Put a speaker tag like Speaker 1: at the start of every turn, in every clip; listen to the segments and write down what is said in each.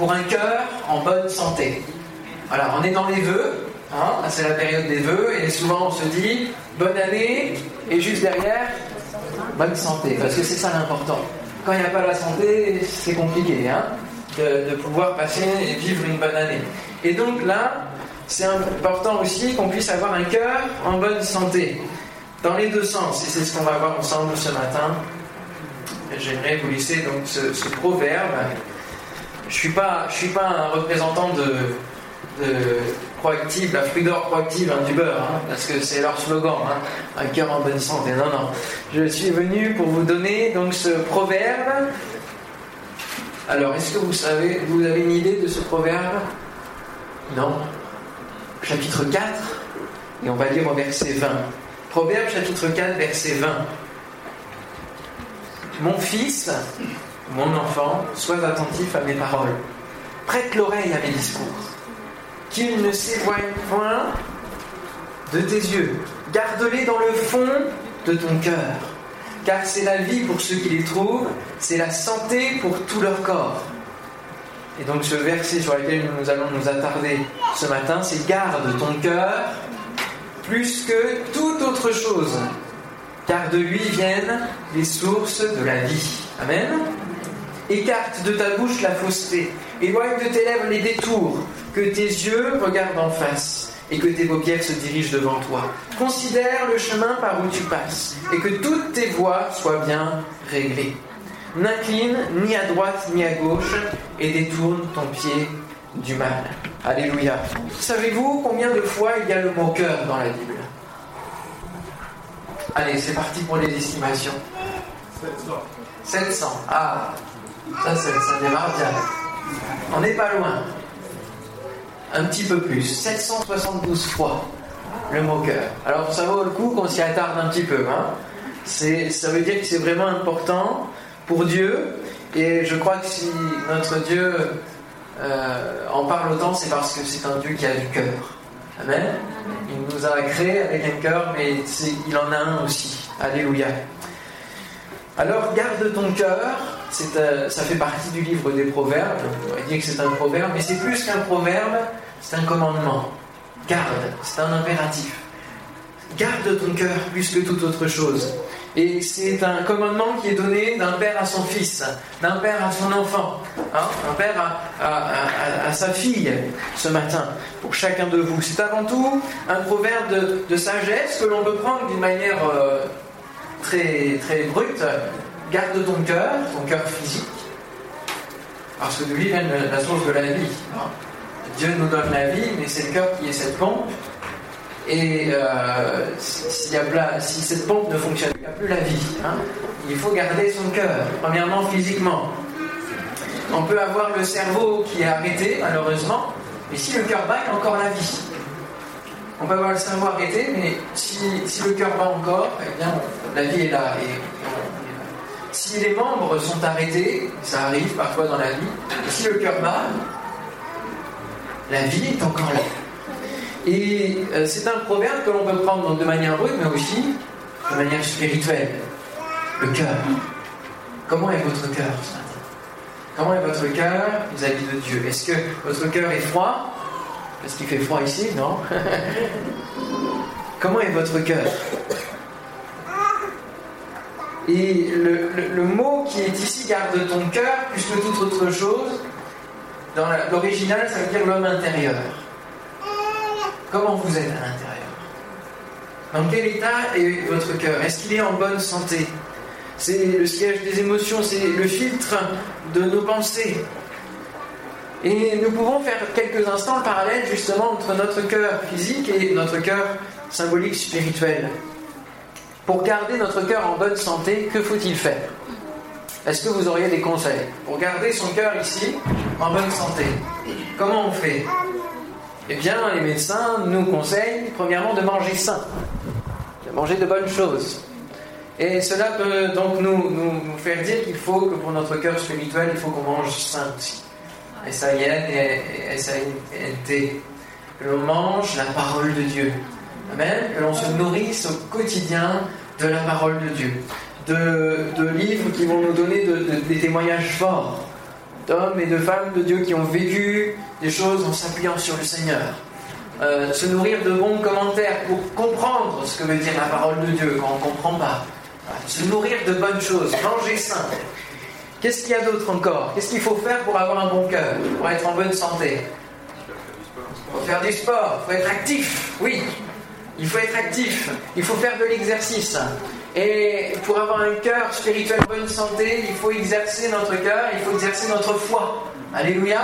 Speaker 1: pour un cœur en bonne santé. Voilà, on est dans les vœux, hein, c'est la période des vœux, et souvent on se dit bonne année, et juste derrière, bonne santé, parce que c'est ça l'important. Quand il n'y a pas la santé, c'est compliqué hein, de, pouvoir passer et vivre une bonne année. Et donc là, c'est important aussi qu'on puisse avoir un cœur en bonne santé, dans les deux sens, et c'est ce qu'on va voir ensemble ce matin. J'aimerais vous laisser donc ce proverbe. Je suis, pas, je suis pas un représentant de, de proactive, la fruit d'or proactive hein, du beurre, hein, parce que c'est leur slogan, hein, un cœur en bonne santé. Non, non. Je suis venu pour vous donner donc ce proverbe. Alors, est-ce que vous savez, vous avez une idée de ce proverbe? Non. Chapitre 4, et on va lire au verset 20. Proverbe chapitre 4, verset 20. Mon fils, mon enfant, sois attentif à mes paroles. Prête l'oreille à mes discours. Qu'il ne s'éloigne point de tes yeux. Garde-les dans le fond de ton cœur. Car c'est la vie pour ceux qui les trouvent, c'est la santé pour tout leur corps. Et donc ce verset sur lequel nous allons nous attarder ce matin, c'est garde ton cœur plus que toute autre chose, car de lui viennent les sources de la vie. Amen. Écarte de ta bouche la fausseté, éloigne de tes lèvres les détours, que tes yeux regardent en face et que tes paupières se dirigent devant toi. Considère le chemin par où tu passes et que toutes tes voies soient bien réglées. N'incline ni à droite ni à gauche et détourne ton pied du mal. Alléluia. Savez-vous combien de fois il y a le mot cœur dans la Bible? Allez, c'est parti pour les estimations. 700. 700. Ah, ça, ça démarre bien. On n'est pas loin. Un petit peu plus. 772 fois le mot cœur. Alors ça vaut le coup qu'on s'y attarde un petit peu. Hein ça veut dire que c'est vraiment important pour Dieu. Et je crois que si notre Dieu euh, en parle autant, c'est parce que c'est un Dieu qui a du cœur. Amen. Il nous a créés avec un cœur, mais il en a un aussi. Alléluia. Alors garde ton cœur, euh, ça fait partie du livre des proverbes. On dire que c'est un proverbe, mais c'est plus qu'un proverbe, c'est un commandement. Garde, c'est un impératif. Garde ton cœur plus que toute autre chose. Et c'est un commandement qui est donné d'un père à son fils, d'un père à son enfant, hein, un père à, sa fille ce matin, pour chacun de vous. C'est avant tout un proverbe de, sagesse que l'on peut prendre d'une manière euh, très, très brute. Garde ton cœur, ton cœur physique, parce que de lui vient la source de la vie. Hein. Dieu nous donne la vie, mais c'est le cœur qui est cette pompe et euh, si, cette pompe ne fonctionne, il n'y a plus la vie. Hein. Il faut garder son cœur, premièrement physiquement. On peut avoir le cerveau qui est arrêté, malheureusement, mais si le cœur bat, encore la vie. On peut avoir le cerveau arrêté, mais si, le cœur bat encore, eh bien, la vie est là. Et, si les membres sont arrêtés, ça arrive parfois dans la vie, si le cœur bat, la vie est encore là. Et euh, c'est un proverbe que l'on peut prendre de manière brute, mais aussi de manière spirituelle. Le cœur. Comment est votre cœur ce matin Comment est votre cœur vis-à-vis de Dieu? Est-ce que votre cœur est froid? Est-ce qu'il fait froid ici Non? Comment est votre cœur? Et le, le, mot qui est ici, garde ton cœur, plus que toute autre chose, dans l'original, ça veut dire l'homme intérieur. Comment vous êtes à l'intérieur? Dans quel état est votre cœur? Est-ce qu'il est en bonne santé? C'est le siège des émotions, c'est le filtre de nos pensées. Et nous pouvons faire quelques instants le parallèle justement entre notre cœur physique et notre cœur symbolique spirituel. Pour garder notre cœur en bonne santé, que faut-il faire? Est-ce que vous auriez des conseils? Pour garder son cœur ici en bonne santé, comment on fait? Eh bien, les médecins nous conseillent premièrement de manger sain, de manger de bonnes choses. Et cela peut donc nous, nous, faire dire qu'il faut que pour notre cœur spirituel, il faut qu'on mange sain aussi. S-A-I-N et S-A-I-N-T. Que l'on mange la parole de Dieu. Amen. Que l'on se nourrisse au quotidien de la parole de Dieu. De, livres qui vont nous donner des témoignages forts d'hommes et de femmes de Dieu qui ont vécu des choses en s'appuyant sur le Seigneur. Euh, se nourrir de bons commentaires pour comprendre ce que veut dire la parole de Dieu quand on ne comprend pas. Se nourrir de bonnes choses, manger sain. Qu'est-ce qu'il y a d'autre encore? Qu'est-ce qu'il faut faire pour avoir un bon cœur, pour être en bonne santé? Faire du sport, il faut être actif, oui. Il faut être actif, il faut faire de l'exercice. Et pour avoir un cœur spirituel en bonne santé, il faut exercer notre cœur, il faut exercer notre foi. Alléluia.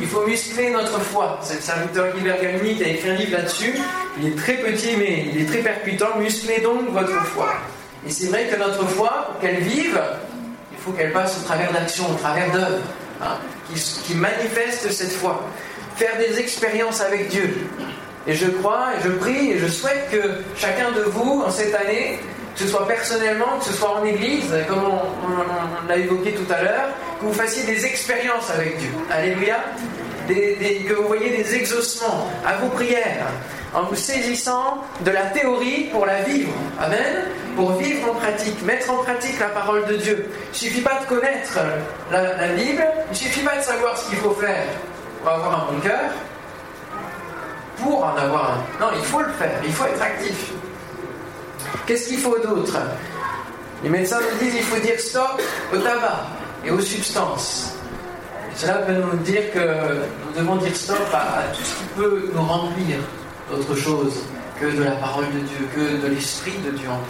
Speaker 1: Il faut muscler notre foi. C'est le serviteur Guy Bergamini qui a écrit un livre là-dessus. Il est très petit, mais il est très percutant. Musclez donc votre foi. Et c'est vrai que notre foi, pour qu'elle vive, il faut qu'elle passe au travers d'actions, au travers d'œuvres, hein, qui, manifestent cette foi. Faire des expériences avec Dieu. Et je crois, et je prie, et je souhaite que chacun de vous, en cette année, que ce soit personnellement, que ce soit en église, comme on, l'a évoqué tout à l'heure, que vous fassiez des expériences avec Dieu. Alléluia. Que vous voyez des exaucements à vos prières, en vous saisissant de la théorie pour la vivre. Amen. Pour vivre en pratique, mettre en pratique la parole de Dieu. Il ne suffit pas de connaître la, la Bible, il ne suffit pas de savoir ce qu'il faut faire pour avoir un bon cœur, pour en avoir un. Non, il faut le faire, il faut être actif. Qu'est-ce qu'il faut d'autre? Les médecins nous disent qu'il faut dire stop au tabac et aux substances. Cela veut nous dire que nous devons dire stop à, tout ce qui peut nous remplir d'autre chose que de la parole de Dieu, que de l'Esprit de Dieu en.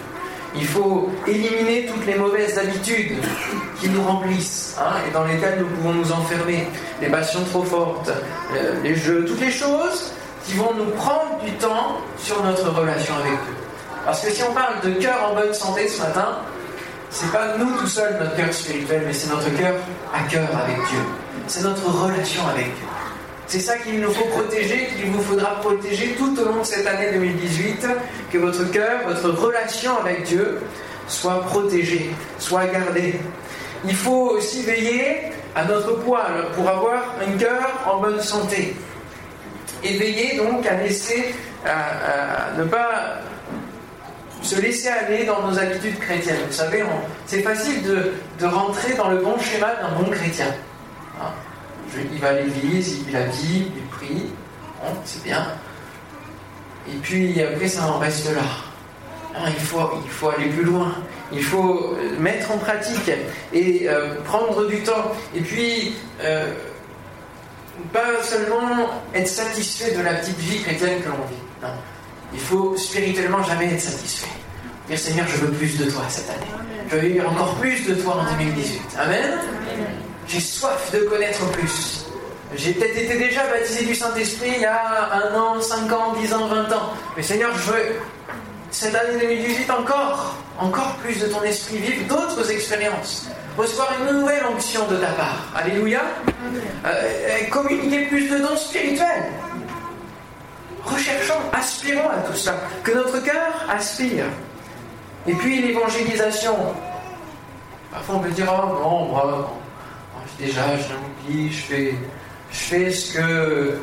Speaker 1: Il faut éliminer toutes les mauvaises habitudes qui nous remplissent hein, et dans lesquelles nous pouvons nous enfermer. Les passions trop fortes, euh, les jeux, toutes les choses qui vont nous prendre du temps sur notre relation avec Dieu. Parce que si on parle de cœur en bonne santé ce matin, c'est pas nous tout seuls notre cœur spirituel, mais c'est notre cœur à cœur avec Dieu. C'est notre relation avec Dieu. C'est ça qu'il nous faut protéger, qu'il vous faudra protéger tout au long de cette année 2018, que votre cœur, votre relation avec Dieu soit protégée, soit gardée. Il faut aussi veiller à notre poil pour avoir un cœur en bonne santé. Et veiller donc à ne pas se laisser aller dans nos habitudes chrétiennes. Vous savez, c'est facile de, rentrer dans le bon schéma d'un bon chrétien. Hein. il va à l'église, il la Bible, il prie, c'est bien. Et puis après, ça en reste là. Hein, il, faut, il faut aller plus loin. Il faut euh, mettre en pratique et euh, prendre du temps. Et puis, euh, pas seulement être satisfait de la petite vie chrétienne que l'on vit. Non. Il faut spirituellement jamais être satisfait. Dire Seigneur, je veux plus de toi cette année. Je veux vivre encore plus de toi en 2018. Amen. J'ai soif de connaître plus. J'ai peut-être été déjà baptisé du Saint-Esprit il y a un an, cinq ans, dix ans, vingt ans. Mais Seigneur, je veux cette année 2018 encore, encore plus de ton esprit, vivre d'autres expériences, recevoir une nouvelle onction de ta part. Alléluia. Euh, communiquer plus de dons spirituels recherchons, aspirons à tout ça, que notre cœur aspire. Et puis l'évangélisation. Parfois on peut dire, oh non, moi, déjà, je je fais, je fais ce que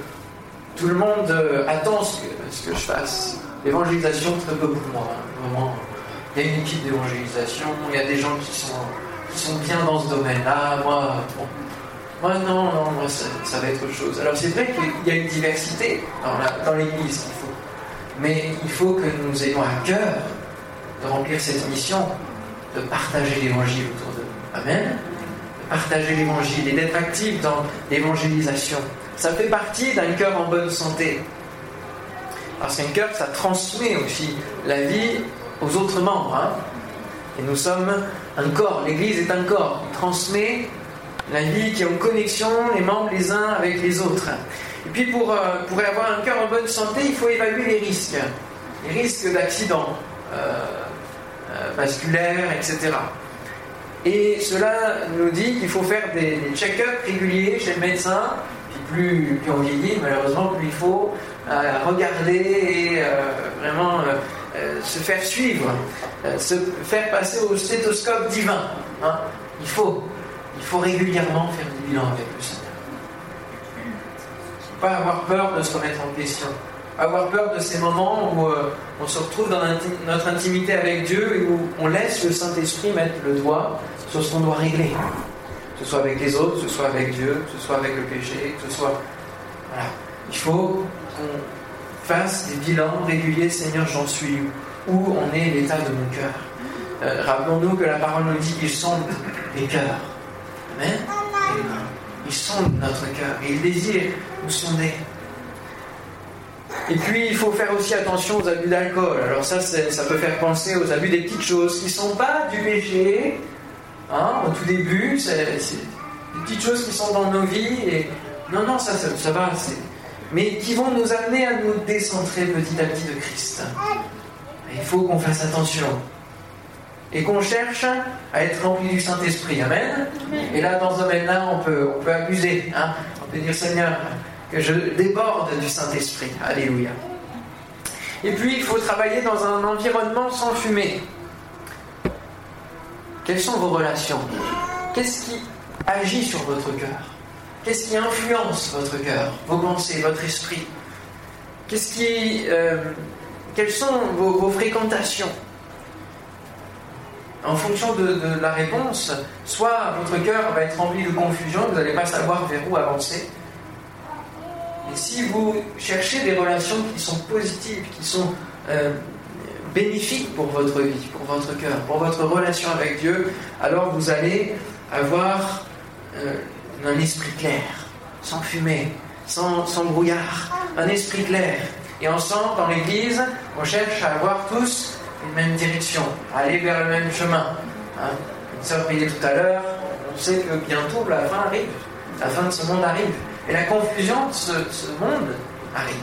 Speaker 1: tout le monde attend ce que, je fasse. L'évangélisation, très peu pour moi. Vraiment, il y a une équipe d'évangélisation, il y a des gens qui sont, qui sont bien dans ce domaine-là. Moi, bon, moi, non, non, moi, ça, va être autre chose. Alors, c'est vrai qu'il y a une diversité dans l'Église qu'il faut. Mais il faut que nous ayons à cœur de remplir cette mission, de partager l'Évangile autour de nous. Amen. Partager l'Évangile et d'être actif dans l'évangélisation. Ça fait partie d'un cœur en bonne santé. Parce qu'un cœur, ça transmet aussi la vie aux autres membres. Hein. Et nous sommes un corps. L'Église est un corps. Il transmet la vie qui est en connexion, les membres les uns avec les autres. Et puis pour, euh, pour avoir un cœur en bonne santé, il faut évaluer les risques. Les risques d'accidents euh, euh, vasculaires, etc. Et cela nous dit qu'il faut faire des, check-ups réguliers chez le médecin. Puis plus, plus on vieillit, malheureusement, plus il faut regarder et vraiment se faire suivre, se faire passer au stéthoscope divin. Hein. Il faut. Il faut régulièrement faire du bilan avec le Seigneur. Pas avoir peur de se remettre en question. Avoir peur de ces moments où euh, on se retrouve dans notre intimité avec Dieu et où on laisse le Saint-Esprit mettre le doigt sur ce qu'on doit régler, Que ce soit avec les autres, que ce soit avec Dieu, que ce soit avec le péché, que ce soit. Voilà. Il faut qu'on fasse des bilans réguliers, Seigneur, j'en suis où en est l'état de mon cœur. Euh, rappelons-nous que la parole nous dit qu'il sonde les cœurs. Amen. Il sonde notre cœur et il désire nous sonder. Et puis, il faut faire aussi attention aux abus d'alcool. Alors ça, ça peut faire penser aux abus des petites choses qui ne sont pas du péché. Hein, au tout début, c'est des petites choses qui sont dans nos vies. Et... Non, non, ça, ça, ça va. Mais qui vont nous amener à nous décentrer petit à petit de Christ. il faut qu'on fasse attention. Et qu'on cherche à être rempli du Saint-Esprit. Amen. Et là, dans ce domaine-là, on peut, on peut abuser. Hein. On peut dire, Seigneur, que je déborde du Saint-Esprit. Alléluia. Et puis, il faut travailler dans un environnement sans fumée. Quelles sont vos relations? Qu'est-ce qui agit sur votre cœur? Qu'est-ce qui influence votre cœur, vos pensées, votre esprit? Qu'est-ce qui, euh, Quelles sont vos, fréquentations? En fonction de, de, la réponse, soit votre cœur va être rempli de confusion, vous n'allez pas savoir vers où avancer, si vous cherchez des relations qui sont positives, qui sont euh, bénéfiques pour votre vie, pour votre cœur, pour votre relation avec Dieu, alors vous allez avoir euh, un esprit clair, sans fumée, sans, brouillard, un esprit clair. Et ensemble, dans l'Église, on cherche à avoir tous une même direction, à aller vers le même chemin. Hein. Une sœur priait tout à l'heure, on sait que bientôt la fin arrive, la fin de ce monde arrive. Et la confusion de ce, monde arrive.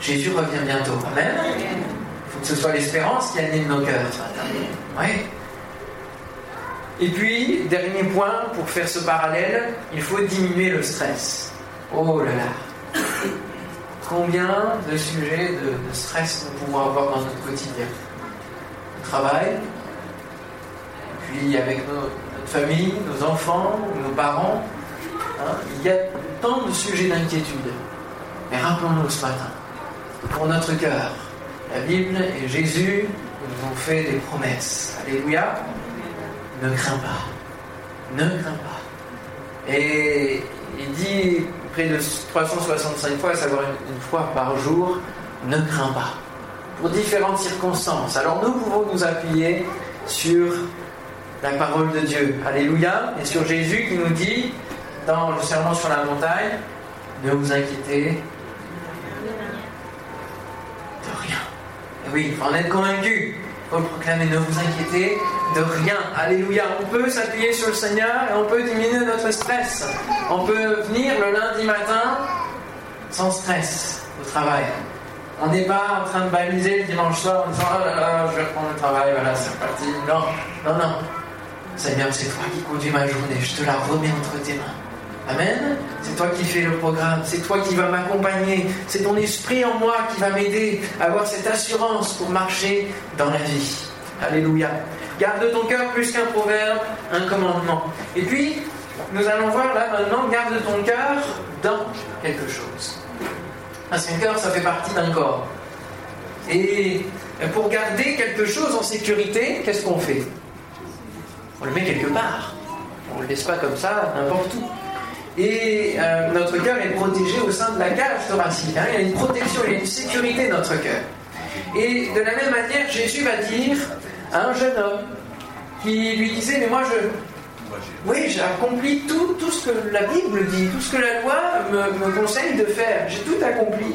Speaker 1: Jésus revient bientôt. Amen. Il faut que ce soit l'espérance qui anime nos cœurs. Oui. Et puis, dernier point, pour faire ce parallèle, il faut diminuer le stress. Oh là là Combien de sujets de, stress nous pouvons avoir dans notre quotidien? Le travail, puis avec notre famille, nos enfants, nos parents, Hein, il y a tant de sujets d'inquiétude. Mais rappelons-nous ce matin, pour notre cœur, la Bible et Jésus nous ont fait des promesses. Alléluia. Ne crains pas. Ne crains pas. Et il dit près de 365 fois, à savoir une, fois par jour, ne crains pas. Pour différentes circonstances. Alors nous pouvons nous appuyer sur la parole de Dieu. Alléluia. Et sur Jésus qui nous dit dans le serment sur la montagne, ne vous inquiétez de rien. Et oui, en être convaincu. Il faut le proclamer, ne vous inquiétez de rien. Alléluia. On peut s'appuyer sur le Seigneur et on peut diminuer notre stress. On peut venir le lundi matin sans stress au travail. On n'est pas en train de baliser le dimanche soir en disant Oh là là, je vais reprendre le travail, voilà, c'est reparti. Non, non, non. Seigneur, c'est toi qui conduis ma journée, je te la remets entre tes mains. Amen. C'est toi qui fais le programme, c'est toi qui vas m'accompagner, c'est ton esprit en moi qui va m'aider à avoir cette assurance pour marcher dans la vie. Alléluia. Garde ton cœur plus qu'un proverbe, un commandement. Et puis, nous allons voir là maintenant, garde ton cœur dans quelque chose. Parce qu'un cœur, ça fait partie d'un corps. Et pour garder quelque chose en sécurité, qu'est-ce qu'on fait? On le met quelque part. On ne le laisse pas comme ça, n'importe où et euh, notre cœur est protégé au sein de la cage thoracique. Hein. Il y a une protection, il y a une sécurité notre cœur. Et de la même manière, Jésus va dire à un jeune homme qui lui disait Mais moi, je. Oui, j'ai accompli tout, tout ce que la Bible dit, tout ce que la loi me, conseille de faire. J'ai tout accompli.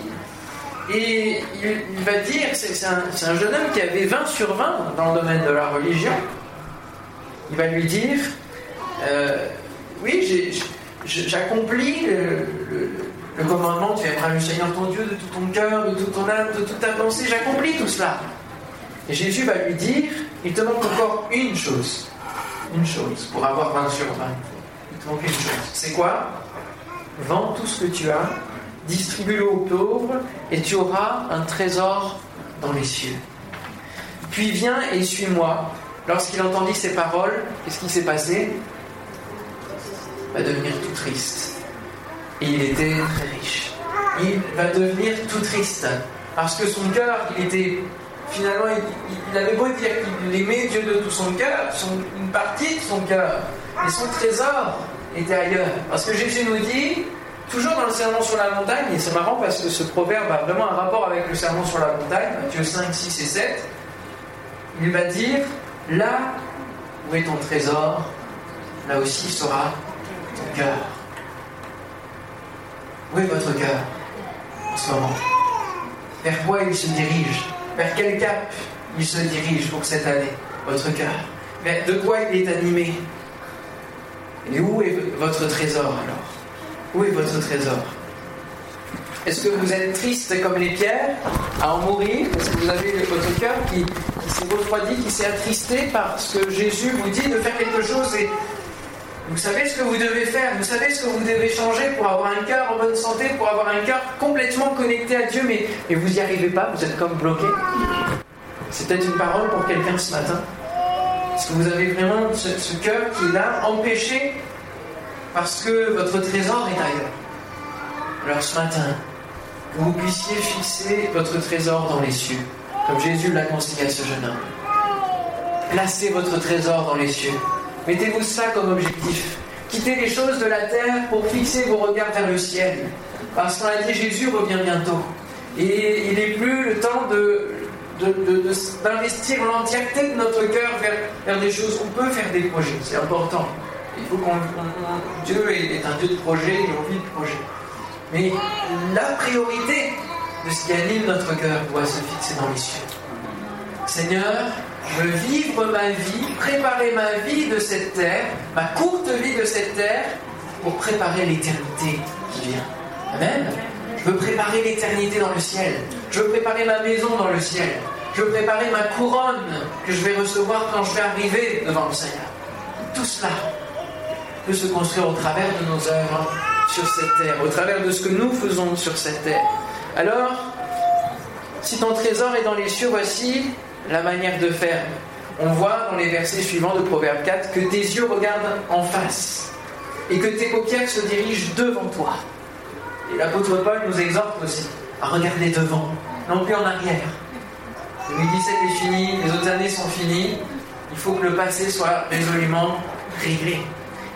Speaker 1: Et il, va dire c'est un, un, jeune homme qui avait 20 sur 20 dans le domaine de la religion. Il va lui dire euh, Oui, j'ai j'accomplis le, commandement, tu aimeras le Seigneur ton Dieu de tout ton cœur, de toute ton âme, de toute ta pensée, j'accomplis tout cela. Et Jésus va lui dire, il te manque encore une chose. Une chose, pour avoir 20 sur 20. Il te manque une chose. C'est quoi? Vends tout ce que tu as, distribue-le aux pauvres, et tu auras un trésor dans les cieux. Puis viens et suis-moi. Lorsqu'il entendit ces paroles, qu'est-ce qui s'est passé? Va devenir tout triste. Et il était très riche. Il va devenir tout triste. Parce que son cœur, il était. Finalement, il, avait beau dire qu'il aimait Dieu de tout son cœur, une partie de son cœur mais son trésor était ailleurs. Parce que Jésus nous dit, toujours dans le sermon sur la montagne, et c'est marrant parce que ce proverbe a vraiment un rapport avec le sermon sur la montagne, Matthieu 5, 6 et 7, il va dire, là où est ton trésor, là aussi sera cœur. Où est votre cœur en ce moment? Vers quoi il se dirige? Vers quel cap il se dirige pour cette année Votre cœur? De quoi il est animé? Et où est votre trésor alors? Où est votre trésor? Est-ce que vous êtes triste comme les pierres à en mourir? Est-ce que vous avez votre cœur qui, qui s'est refroidi, qui s'est attristé parce que Jésus vous dit de faire quelque chose et vous savez ce que vous devez faire, vous savez ce que vous devez changer pour avoir un cœur en bonne santé, pour avoir un cœur complètement connecté à Dieu, mais, vous n'y arrivez pas, vous êtes comme bloqué. C'est peut-être une parole pour quelqu'un ce matin. Est-ce que vous avez vraiment ce, ce cœur qui est là, empêché parce que votre trésor est ailleurs? Alors ce matin, vous puissiez fixer votre trésor dans les cieux, comme Jésus l'a conseillé à ce jeune homme. Placez votre trésor dans les cieux. Mettez-vous ça comme objectif. Quittez les choses de la terre pour fixer vos regards vers le ciel. Parce qu'on a dit Jésus revient bientôt. Et il n'est plus le temps d'investir l'entièreté de notre cœur vers, des choses. On peut faire des projets, c'est important. Il faut qu'on, Dieu est un Dieu de projet, il a envie de projet. Mais la priorité de ce qui anime notre cœur doit se fixer dans les cieux. Seigneur, veux vivre ma vie, préparer ma vie de cette terre, ma courte vie de cette terre, pour préparer l'éternité qui vient. Amen. Je veux préparer l'éternité dans le ciel. Je veux préparer ma maison dans le ciel. Je veux préparer ma couronne que je vais recevoir quand je vais arriver devant le Seigneur. Tout cela peut se construire au travers de nos œuvres sur cette terre, au travers de ce que nous faisons sur cette terre. Alors, si ton trésor est dans les cieux, voici la manière de faire. On voit dans les versets suivants de Proverbe 4 que tes yeux regardent en face et que tes paupières se dirigent devant toi. Et l'apôtre Paul nous exhorte aussi à regarder devant, non plus en arrière. 2017 est fini, les autres années sont finies, il faut que le passé soit résolument réglé.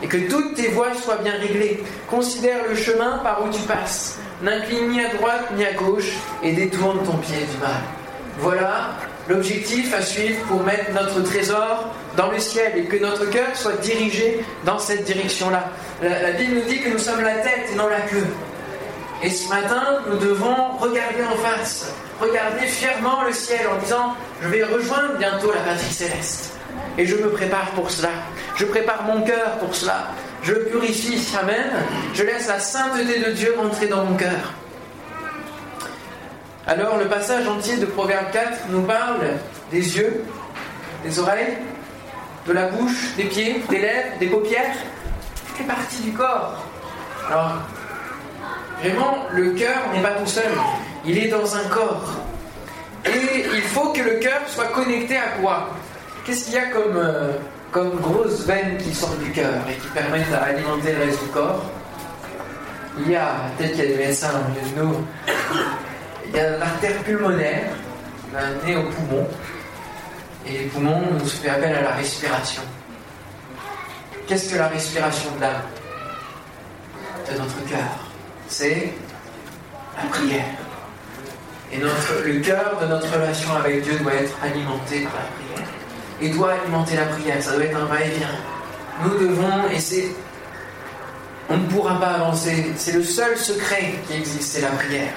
Speaker 1: Et que toutes tes voies soient bien réglées. Considère le chemin par où tu passes. N'incline ni à droite ni à gauche et détourne ton pied du mal. Voilà l'objectif à suivre pour mettre notre trésor dans le ciel et que notre cœur soit dirigé dans cette direction-là. La, Bible nous dit que nous sommes la tête et non la queue. Et ce matin, nous devons regarder en face, regarder fièrement le ciel en disant, je vais rejoindre bientôt la patrie céleste. Et je me prépare pour cela. Je prépare mon cœur pour cela. Je purifie. Amen. Je laisse la sainteté de Dieu rentrer dans mon cœur. Alors le passage entier de Proverbe 4 nous parle des yeux, des oreilles, de la bouche, des pieds, des lèvres, des paupières, toutes les parties du corps. Alors, vraiment, le cœur n'est pas tout seul, il est dans un corps. Et il faut que le cœur soit connecté à quoi? Qu'est-ce qu'il y a comme, euh, comme grosses veines qui sortent du cœur et qui permettent à alimenter le reste du corps? Il y a, peut-être qu'il y a des médecins au milieu de nous, il y a l'artère pulmonaire qui va amener au poumon. Et les poumons nous fait appel à la respiration. Qu'est-ce que la respiration de l'âme De notre cœur. C'est la prière. Et notre, le cœur de notre relation avec Dieu doit être alimenté par la prière. Et doit alimenter la prière. Ça doit être un va-et-vient. Nous devons, c'est. On ne pourra pas avancer. C'est le seul secret qui existe, c'est la prière.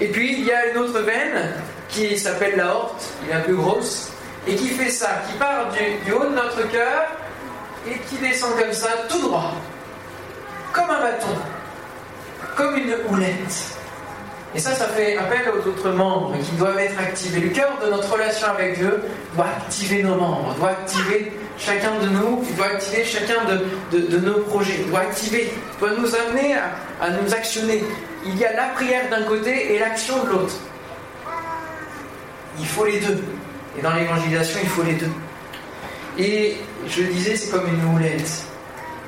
Speaker 1: Et puis il y a une autre veine qui s'appelle la horte, qui est la plus grosse, et qui fait ça, qui part du, haut de notre cœur et qui descend comme ça, tout droit, comme un bâton, comme une houlette. Et ça, ça fait appel aux autres membres qui doivent être activés. Le cœur de notre relation avec Dieu doit activer nos membres, doit activer chacun de nous, doit activer chacun de, nos projets, doit activer, doit nous amener à nous actionner il y a la prière d'un côté et l'action de l'autre. Il faut les deux. Et dans l'évangélisation, il faut les deux. Et je le disais, c'est comme une houlette.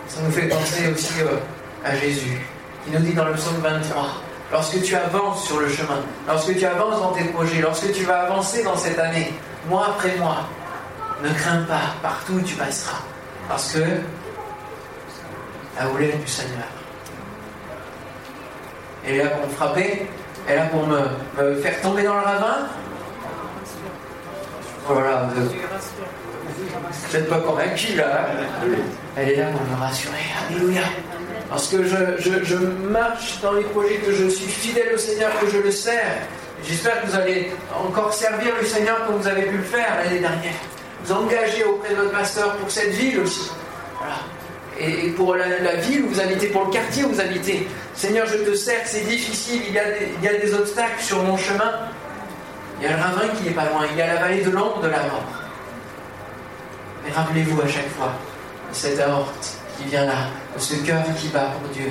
Speaker 1: Ça nous fait penser aussi euh, à Jésus, qui nous dit dans le psaume 23, lorsque tu avances sur le chemin, lorsque tu avances dans tes projets, lorsque tu vas avancer dans cette année, mois après mois, ne crains pas, partout où tu passeras, parce que la houlette du Seigneur. Elle est là pour me frapper, elle est là pour me, faire tomber dans le ravin. Voilà, vous n'êtes pas convaincu là. Elle est là pour me rassurer. Alléluia. Parce que je, marche dans les projets, que je suis fidèle au Seigneur, que je le sers. J'espère que vous allez encore servir le Seigneur comme vous avez pu le faire l'année dernière. Vous engager auprès de votre pasteur pour cette ville aussi. Et pour la, ville où vous habitez, pour le quartier où vous habitez. Seigneur, je te sers, c'est difficile, il y, a des, il y a des obstacles sur mon chemin. Il y a le ravin qui n'est pas loin, il y a la vallée de l'ombre de la mort. Mais rappelez-vous à chaque fois cette aorte qui vient là, de ce cœur qui bat pour Dieu,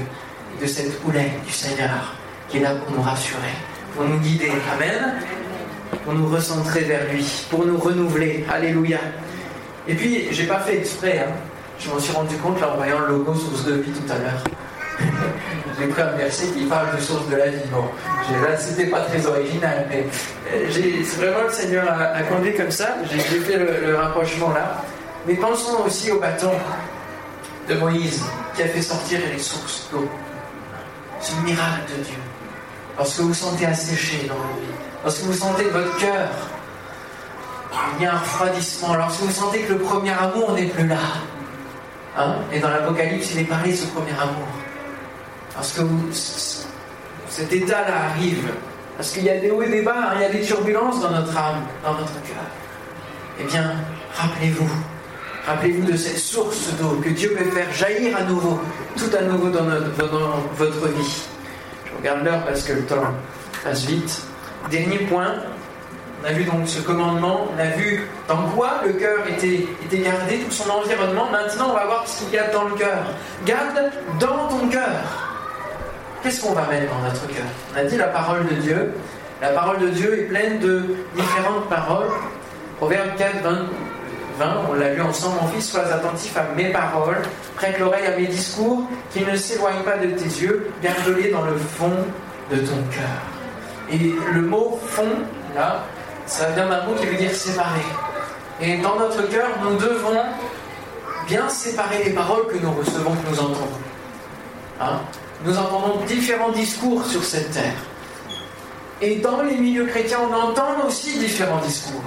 Speaker 1: de cette houlette du Seigneur qui est là pour nous rassurer, pour nous guider. Amen. Pour nous recentrer vers lui, pour nous renouveler. Alléluia. Et puis, j'ai pas fait exprès, hein. je m'en suis rendu compte en voyant le logo source de vie tout à l'heure. j'ai pris un verset qui parle de source de la vie. Bon, là, c'était pas très original, mais euh, vraiment le Seigneur a, conduit comme ça. J'ai fait le rapprochement là. Mais pensons aussi au bâton de Moïse qui a fait sortir les sources d'eau. Un miracle de Dieu. Lorsque vous sentez asséché dans la vie, lorsque vous sentez votre cœur, il y a un refroidissement, lorsque vous sentez que le premier amour n'est plus là. Hein? Et dans l'Apocalypse, il est parlé de ce premier amour. Lorsque cet état-là arrive, parce qu'il y a des hauts et des bas, il y a des turbulences dans notre âme, dans notre cœur, eh bien, rappelez-vous Rappelez-vous de cette source d'eau que Dieu peut faire jaillir à nouveau, tout à nouveau dans, votre vie. Je regarde l'heure parce que le temps passe vite. Dernier point, on a vu donc ce commandement, on a vu dans quoi le cœur était, était gardé, tout son environnement. Maintenant, on va voir ce qu'il y a dans le cœur. Garde dans ton cœur. Qu'est-ce qu'on va mettre dans notre cœur? On a dit la parole de Dieu. La parole de Dieu est pleine de différentes paroles. Proverbe 4, 20, on l'a lu ensemble, mon fils, sois attentif à mes paroles, prête l'oreille à mes discours, qu'ils ne s'éloignent pas de tes yeux, garde-les dans le fond de ton cœur. Et le mot fond, là, ça vient d'un mot qui veut dire séparer. Et dans notre cœur, nous devons bien séparer les paroles que nous recevons, que nous entendons. Hein? nous entendons différents discours sur cette terre. Et dans les milieux chrétiens, on entend aussi différents discours.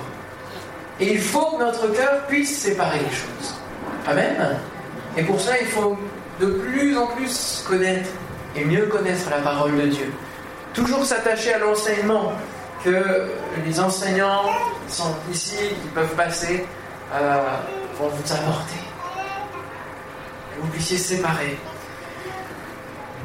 Speaker 1: Et il faut que notre cœur puisse séparer les choses. Amen. Et pour ça, il faut de plus en plus connaître et mieux connaître la parole de Dieu. Toujours s'attacher à l'enseignement que les enseignants qui sont ici, qui peuvent passer, euh, vont vous apporter. Que vous puissiez séparer.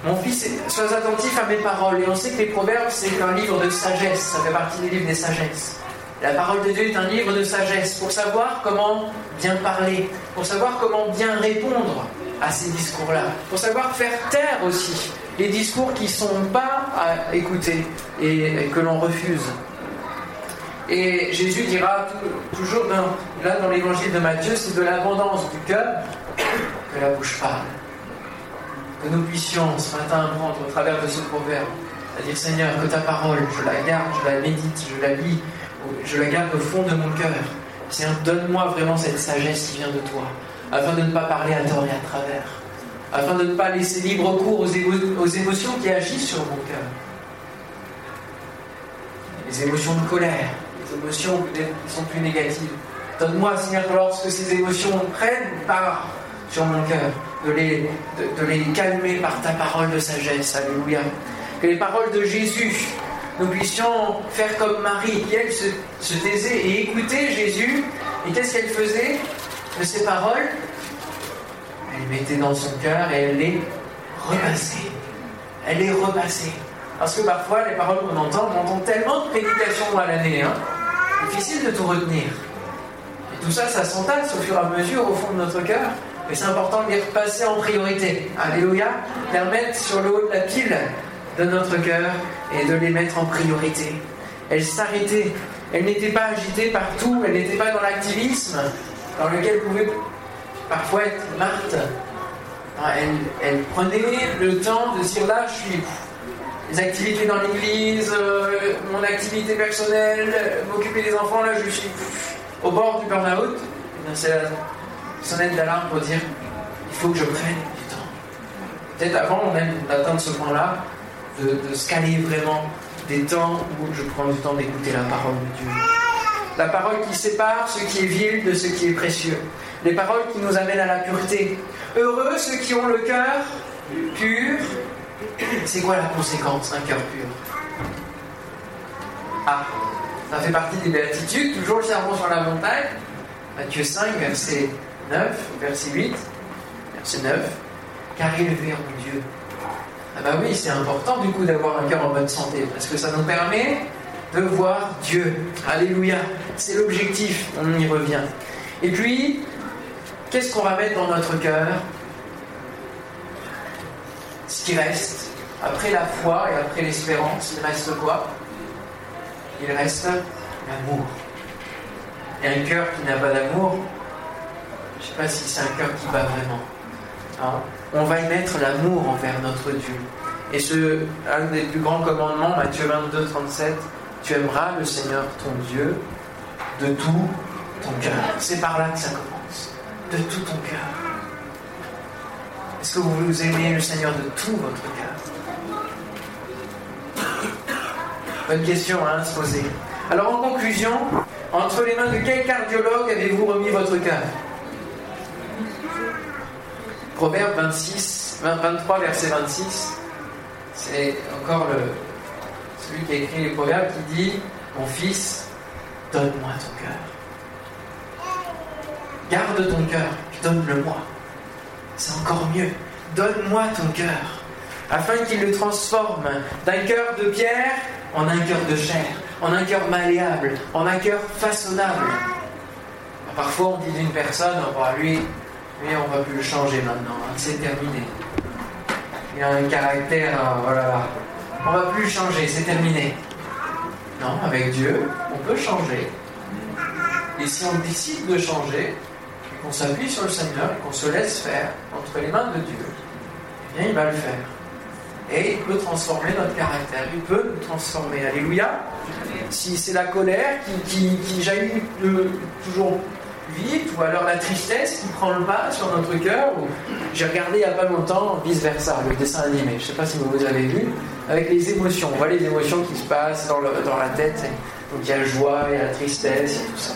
Speaker 1: Mon fils, sois attentif à mes paroles. Et on sait que les proverbes, c'est un livre de sagesse. Ça fait partie des livres des sagesses. La parole de Dieu est un livre de sagesse pour savoir comment bien parler, pour savoir comment bien répondre à ces discours-là, pour savoir faire taire aussi les discours qui ne sont pas à écouter et que l'on refuse. Et Jésus dira toujours là dans l'évangile de Matthieu, c'est de l'abondance du cœur que la bouche parle. Que nous puissions ce matin prendre au travers de ce proverbe, à dire Seigneur, que ta parole, je la garde, je la médite, je la lis, je la garde au fond de mon cœur. Seigneur, donne-moi vraiment cette sagesse qui vient de toi, afin de ne pas parler à tort et à travers, afin de ne pas laisser libre cours aux, émotions qui agissent sur mon cœur. Les émotions de colère, les émotions qui sont plus négatives. Donne-moi, Seigneur, lorsque ces émotions prennent part sur mon cœur, de les, de les calmer par ta parole de sagesse. Alléluia. Que les paroles de Jésus nous puissions faire comme Marie, qui elle se, taisait et écoutait Jésus. Et qu'est-ce qu'elle faisait de ses paroles? Elle mettait dans son cœur et elle les repassait. Elle les repassait. Parce que parfois, les paroles qu'on entend, on entend tellement de prédications à l'année, hein, difficile de tout retenir. Et tout ça, ça s'entasse au fur et à mesure au fond de notre cœur. Mais c'est important de les repasser en priorité. Alléluia. Permettre sur le haut de la pile de notre cœur et de les mettre en priorité. Elle s'arrêtait. Elle n'était pas agitée partout. Elle n'était pas dans l'activisme dans lequel pouvait parfois être Marthe. Ah, elle, prenait le temps de dire là, je suis les activités dans l'église, euh, mon activité personnelle, m'occuper des enfants, là je suis au bord du burn-out. C'est la sonnette d'alarme pour dire il faut que je prenne du temps peut-être avant même d'atteindre ce point-là, de, de se caler vraiment des temps où je prends du temps d'écouter la parole de Dieu. La parole qui sépare ce qui est vil de ce qui est précieux. Les paroles qui nous amènent à la pureté. Heureux ceux qui ont le cœur pur. C'est quoi la conséquence d'un cœur pur? Ah, ça fait partie des béatitudes, toujours le sermon sur la montagne. Matthieu 5, verset 9, verset 8, verset 9. Car il verront Dieu. Ah bah oui, c'est important du coup d'avoir un cœur en bonne santé, parce que ça nous permet de voir Dieu. Alléluia. C'est l'objectif, on y revient. Et puis, qu'est-ce qu'on va mettre dans notre cœur? Ce qui reste, après la foi et après l'espérance, il reste quoi? Il reste l'amour. Et un cœur qui n'a pas d'amour, je ne sais pas si c'est un cœur qui bat vraiment. Hein? On va y mettre l'amour envers notre Dieu. Et ce, un des plus grands commandements, Matthieu 22, 37, tu aimeras le Seigneur ton Dieu de tout ton cœur. C'est par là que ça commence. De tout ton cœur. Est-ce que vous aimez le Seigneur de tout votre cœur? Bonne question hein, à se poser. Alors en conclusion, entre les mains de quel cardiologue avez-vous remis votre cœur? Proverbe 26, 23, verset 26, c'est encore celui qui a écrit les proverbes qui dit Mon fils, donne-moi ton cœur. Garde ton cœur, donne-le-moi. C'est encore mieux. Donne-moi ton cœur, afin qu'il le transforme d'un cœur de pierre en un cœur de chair, en un cœur malléable, en un cœur façonnable. Parfois, on dit d'une personne, oh, lui, mais on va plus le changer maintenant, hein. c'est terminé. Il a un caractère, euh, voilà. On va plus le changer, c'est terminé. Non, avec Dieu, on peut changer. Et si on décide de changer, qu'on s'appuie sur le Seigneur qu'on se laisse faire entre les mains de Dieu, eh bien il va le faire. Et il peut transformer notre caractère, il peut nous transformer. Alléluia. Si c'est la colère qui, qui, jaillit toujours vite, ou alors la tristesse qui prend le pas sur notre cœur. J'ai regardé il n'y a pas longtemps Vice Versa, le dessin animé, je ne sais pas si vous vous avez vu, avec les émotions. On voit les émotions qui se passent dans, dans la tête. Donc il y a la joie, il y a la tristesse, et tout ça.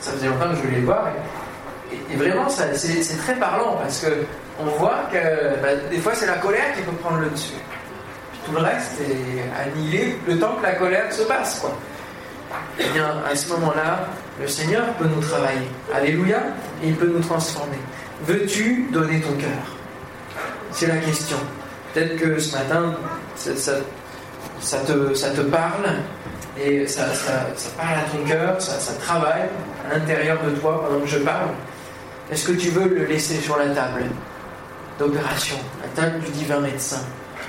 Speaker 1: Ça faisait longtemps que je voulais le voir. Et, vraiment, c'est très parlant parce que on voit que bah, des fois c'est la colère qui peut prendre le dessus. Puis tout le reste est annihilé le temps que la colère se passe. Quoi. Et eh bien, à ce moment-là, le Seigneur peut nous travailler. Alléluia. Il peut nous transformer. Veux-tu donner ton cœur? C'est la question. Peut-être que ce matin, ça, te, ça, te, parle et ça, parle à ton cœur, ça, travaille à l'intérieur de toi pendant que je parle. Est-ce que tu veux le laisser sur la table d'opération, la table du divin médecin,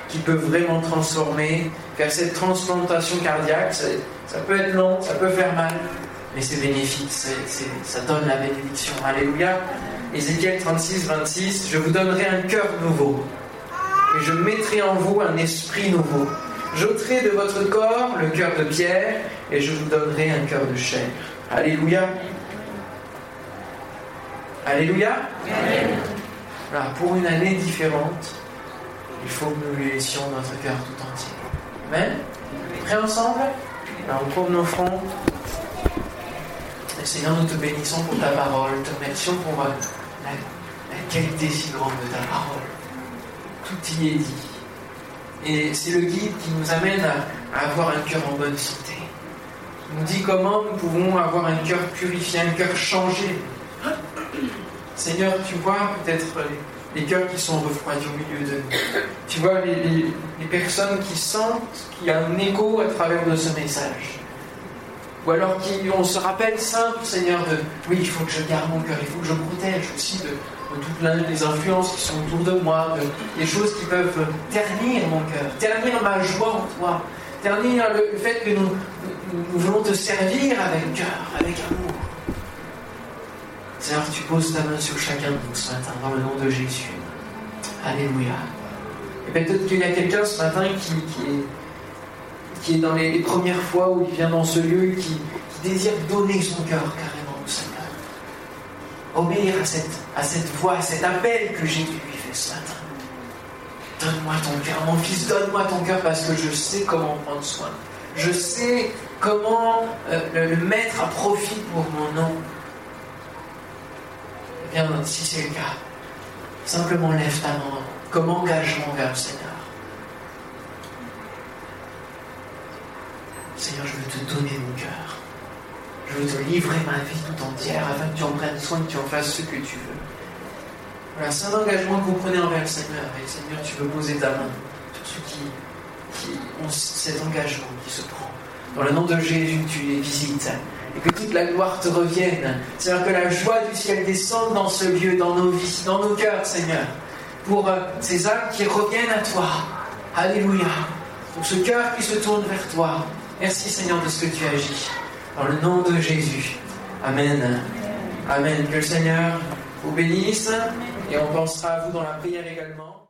Speaker 1: qui peut vraiment transformer, car cette transplantation cardiaque, ça peut être long, ça peut faire mal, mais c'est bénéfique, ça donne la bénédiction. Alléluia. Ézéchiel 36, 26, je vous donnerai un cœur nouveau, et je mettrai en vous un esprit nouveau. J'ôterai de votre corps le cœur de pierre, et je vous donnerai un cœur de chair. Alléluia. Alléluia. Alors, pour une année différente, il faut que nous lui laissions notre cœur tout entier. Amen. Prêts ensemble? Alors, on nos fronts. Seigneur, nous te bénissons pour ta parole, te remercions pour euh, la, qualité si grande de ta parole. Tout y est dit. Et c'est le guide qui nous amène à, avoir un cœur en bonne santé. Il nous dit comment nous pouvons avoir un cœur purifié, un cœur changé. Seigneur, tu vois peut-être les, cœurs qui sont refroidis au milieu de nous. Tu vois les, les personnes qui sentent qu'il y a un écho à travers de ce message. Ou alors on se rappelle simple, Seigneur, de oui, il faut que je garde mon cœur, il faut que je protège aussi de, toutes les influences qui sont autour de moi, de, des choses qui peuvent ternir mon cœur, ternir ma joie en toi, ternir le, fait que nous, nous, voulons te servir avec cœur, avec amour. Seigneur, tu poses ta main sur chacun de nous ce matin, dans le nom de Jésus. Alléluia. Et peut-être qu'il y a quelqu'un ce matin qui, qui est qui est dans les, premières fois où il vient dans ce lieu, qui, désire donner son cœur carrément au Seigneur. Obéir à cette, voix, à cet appel que Jésus lui fait ce matin. Donne-moi ton cœur, mon fils, donne-moi ton cœur parce que je sais comment prendre soin. Je sais comment euh, le mettre à profit pour mon nom. Eh bien, si c'est le cas, simplement lève ta main comme engagement vers le Seigneur. Seigneur, je veux te donner mon cœur. Je veux te livrer ma vie tout entière afin que tu en prennes soin, que tu en fasses ce que tu veux. Voilà, c'est un engagement que vous prenez envers le Seigneur. Et Seigneur, tu veux poser ta main sur ceux qui, qui ont cet engagement qui se prend. Dans le nom de Jésus, tu les visites. Et que toute la gloire te revienne. Seigneur, que la joie du ciel descende dans ce lieu, dans nos vies, dans nos cœurs, Seigneur. Pour euh, ces âmes qui reviennent à toi. Alléluia. Pour ce cœur qui se tourne vers toi. Merci, Seigneur, de ce que tu agis. Dans le nom de Jésus. Amen. Amen. Que le Seigneur vous bénisse. Et on pensera à vous dans la prière également.